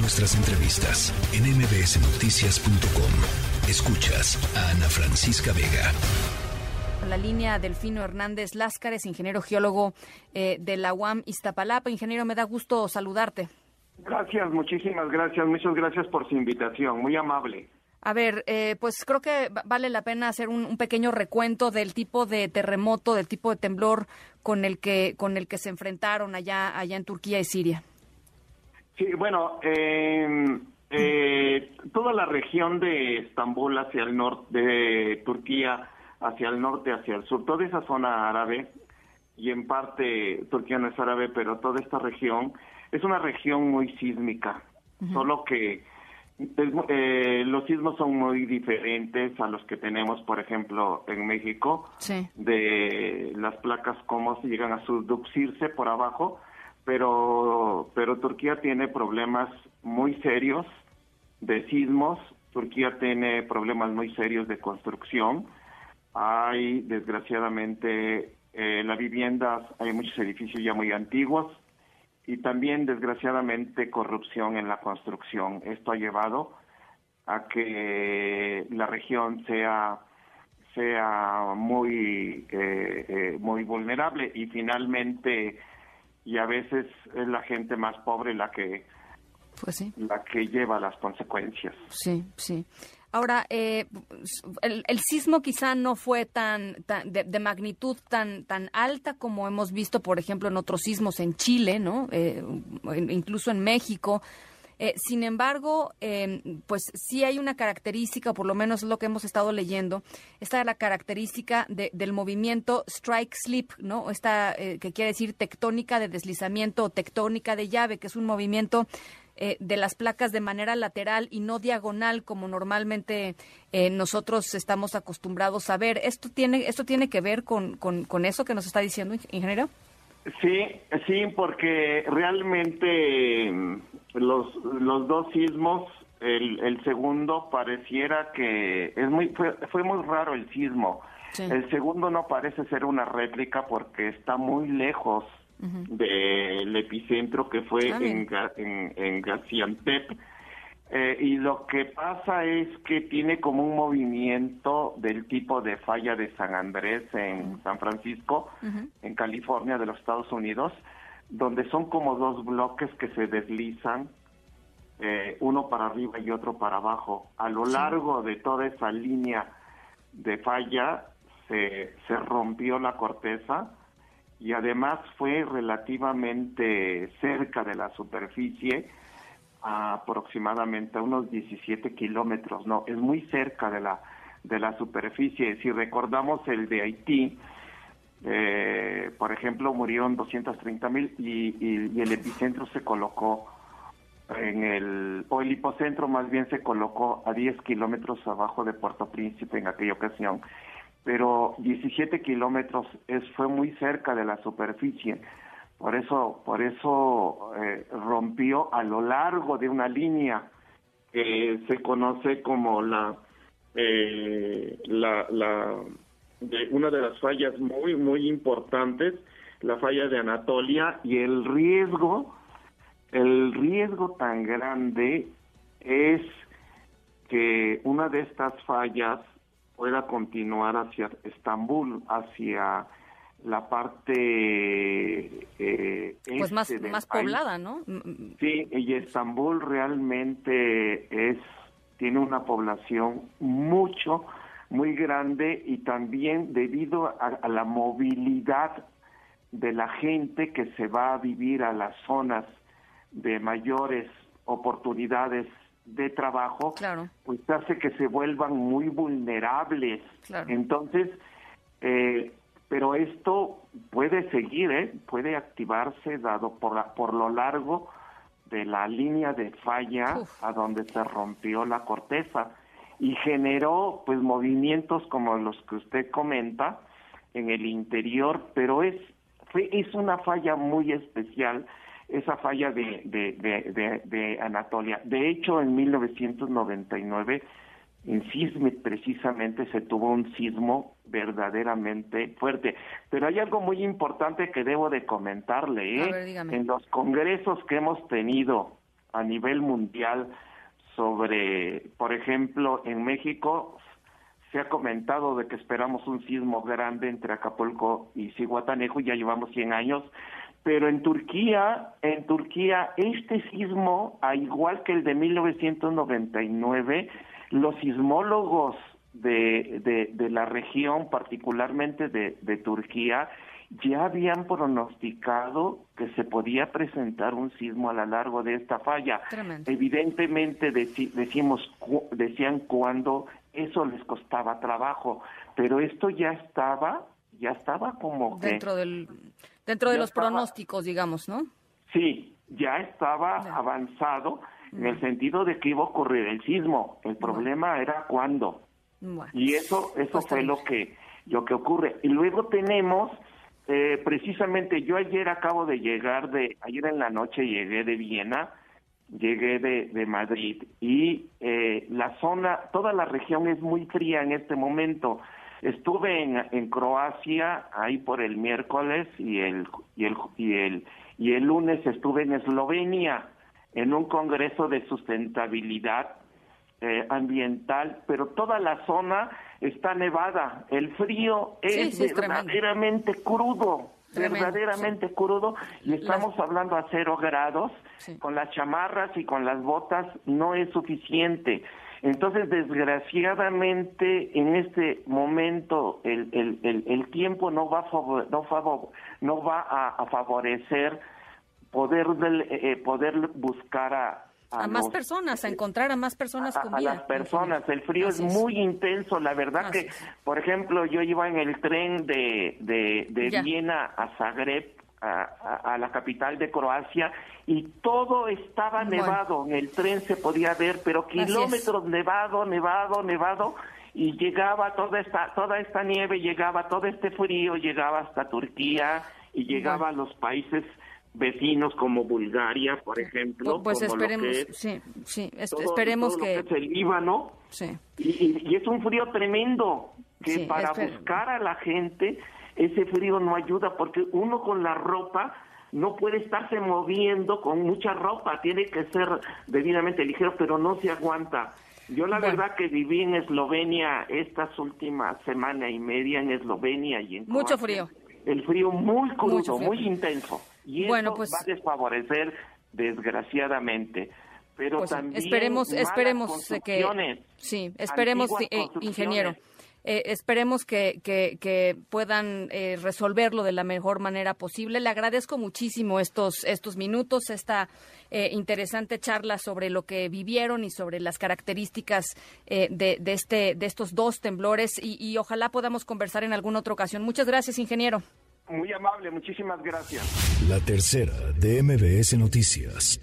Nuestras entrevistas en mbsnoticias.com. Escuchas a Ana Francisca Vega. La línea Delfino Hernández Láscares, ingeniero geólogo eh, de la UAM Iztapalapa. Ingeniero, me da gusto saludarte. Gracias, muchísimas gracias. Muchas gracias por su invitación. Muy amable. A ver, eh, pues creo que vale la pena hacer un, pequeño recuento del tipo de terremoto, del tipo de temblor con el que con el que se enfrentaron allá allá en Turquía y Siria. Sí, bueno, em, eh, toda la región de Estambul hacia el norte, de Turquía hacia el norte, hacia el sur, toda esa zona árabe, y en parte Turquía no es árabe, pero toda esta región es una región muy sísmica, solo que eh, los sismos son muy diferentes a los que tenemos, por ejemplo, en México, de las placas cómo se llegan a subducirse por abajo pero, pero Turquía tiene problemas muy serios de sismos, Turquía tiene problemas muy serios de construcción, hay desgraciadamente eh, las viviendas, hay muchos edificios ya muy antiguos y también desgraciadamente corrupción en la construcción. Esto ha llevado a que la región sea sea muy eh, eh, muy vulnerable y finalmente y a veces es la gente más pobre la que pues la que lleva las consecuencias. Sí, sí. Ahora, eh, el, sismo quizá no fue tan, de, magnitud tan tan alta como hemos visto, por ejemplo, en otros sismos en Chile, ¿no? Eh, incluso en México. Eh, sin embargo, em, pues sí hay una característica, por lo menos es lo que hemos estado leyendo, esta es la característica del movimiento strike slip, ¿no? Esta eh, que quiere decir tectónica de deslizamiento o tectónica de llave, que es un movimiento eh, de las placas de manera lateral y no diagonal como normalmente nosotros estamos acostumbrados a ver. ¿Esto tiene, esto tiene que ver con, con, con eso que nos está diciendo, ingeniero? Sí, sí, porque realmente mm, los, los dos sismos, el, el segundo pareciera que es muy fue, fue muy raro el sismo. El segundo no parece ser una réplica porque está muy lejos del epicentro que fue ah, en, en, en Gaziantep eh, y lo que pasa es que tiene como un movimiento del tipo de falla de San Andrés en San Francisco, en California de los Estados Unidos, donde son como dos bloques que se deslizan, eh, uno para arriba y otro para abajo. A lo largo de toda esa línea de falla se, se rompió la corteza y además fue relativamente cerca de la superficie aproximadamente unos 17 kilómetros, no, es muy cerca de la, de la superficie. Si recordamos el de Haití, eh, por ejemplo, murieron 230 mil y, y, el epicentro se colocó en el, o el hipocentro más bien se colocó a 10 kilómetros abajo de Puerto Príncipe en aquella ocasión, pero 17 kilómetros es, fue muy cerca de la superficie. Por eso, por eso eh, rompió a lo largo de una línea que se conoce como la, eh, la, la de una de las fallas muy muy importantes, la falla de Anatolia y el riesgo, el riesgo tan grande es que una de estas fallas pueda continuar hacia Estambul, hacia la parte eh, pues más, este más poblada, ¿no? Sí, y Estambul realmente es tiene una población mucho muy grande y también debido a, la movilidad de la gente que se va a vivir a las zonas de mayores oportunidades de trabajo, claro. pues hace que se vuelvan muy vulnerables. Entonces, eh, pero esto puede seguir, ¿eh? puede activarse dado por, la, por lo largo de la línea de falla a donde se rompió la corteza y generó pues movimientos como los que usted comenta en el interior, pero es fue es una falla muy especial esa falla de, de, de, de Anatolia. De hecho, en 1999 en Sismic precisamente se tuvo un sismo verdaderamente fuerte. Pero hay algo muy importante que debo de comentarle. ¿eh? En los congresos que hemos tenido a nivel mundial sobre, por ejemplo, en México se ha comentado de que esperamos un sismo grande entre Acapulco y Cihuatanejo, ya llevamos 100 años, pero en Turquía, en Turquía este sismo, a igual que el de 1999, los sismólogos de, de, la región, particularmente de, de Turquía, ya habían pronosticado que se podía presentar un sismo a lo largo de esta falla. Evidentemente decimos decían cuando eso les costaba trabajo, pero esto ya estaba, ya estaba como dentro del dentro de los pronósticos, digamos, ¿no? Sí, ya estaba avanzado en el sentido de que iba a ocurrir el sismo. El problema era cuándo. y eso eso pues fue lo que lo que ocurre. Y luego tenemos eh, precisamente yo ayer acabo de llegar de, ayer en la noche llegué de Viena, llegué de, de Madrid y eh, la zona, toda la región es muy fría en este momento. Estuve en, en Croacia ahí por el miércoles y el, y el, y el, y el lunes estuve en Eslovenia en un congreso de sustentabilidad eh, ambiental, pero toda la zona está nevada. El frío es, verdaderamente crudo, verdaderamente crudo, y estamos hablando a cero grados. Con las chamarras y con las botas no es suficiente. Entonces, desgraciadamente, en este momento el, el, el, tiempo no va, a no, favor, no va a, favorecer poder, eh, poder buscar a, a, más personas, a encontrar a más personas con vida. A las personas, el frío es, muy intenso, la verdad que, por ejemplo, yo iba en el tren de, de, Viena a Zagreb, a, la capital de Croacia, y todo estaba nevado, en el tren se podía ver, pero kilómetros nevado, nevado, nevado, y llegaba toda esta, toda esta nieve, llegaba todo este frío, llegaba hasta Turquía y llegaba a los países vecinos como Bulgaria, por ejemplo. Pues esperemos, sí, sí, esperemos que... es el Líbano. Sí. Y, es un frío tremendo, que para buscar a la gente ese frío no ayuda, porque uno con la ropa no puede estarse moviendo con mucha ropa, tiene que ser debidamente ligero, pero no se aguanta. Yo la verdad que viví en Eslovenia estas últimas semana y media en Eslovenia y en mucho frío. El frío muy crudo, muy intenso. Y bueno, eso pues, va a desfavorecer, desgraciadamente. Pero pues, también esperemos, esperemos que sí, esperemos, eh, ingeniero. Eh, esperemos que, que, puedan eh, resolverlo de la mejor manera posible. Le agradezco muchísimo estos, estos minutos, esta interesante charla sobre lo que vivieron y sobre las características de, de, este, de estos dos temblores y, y ojalá podamos conversar en alguna otra ocasión. Muchas gracias, ingeniero. Muy amable, muchísimas gracias. La tercera de MBS Noticias.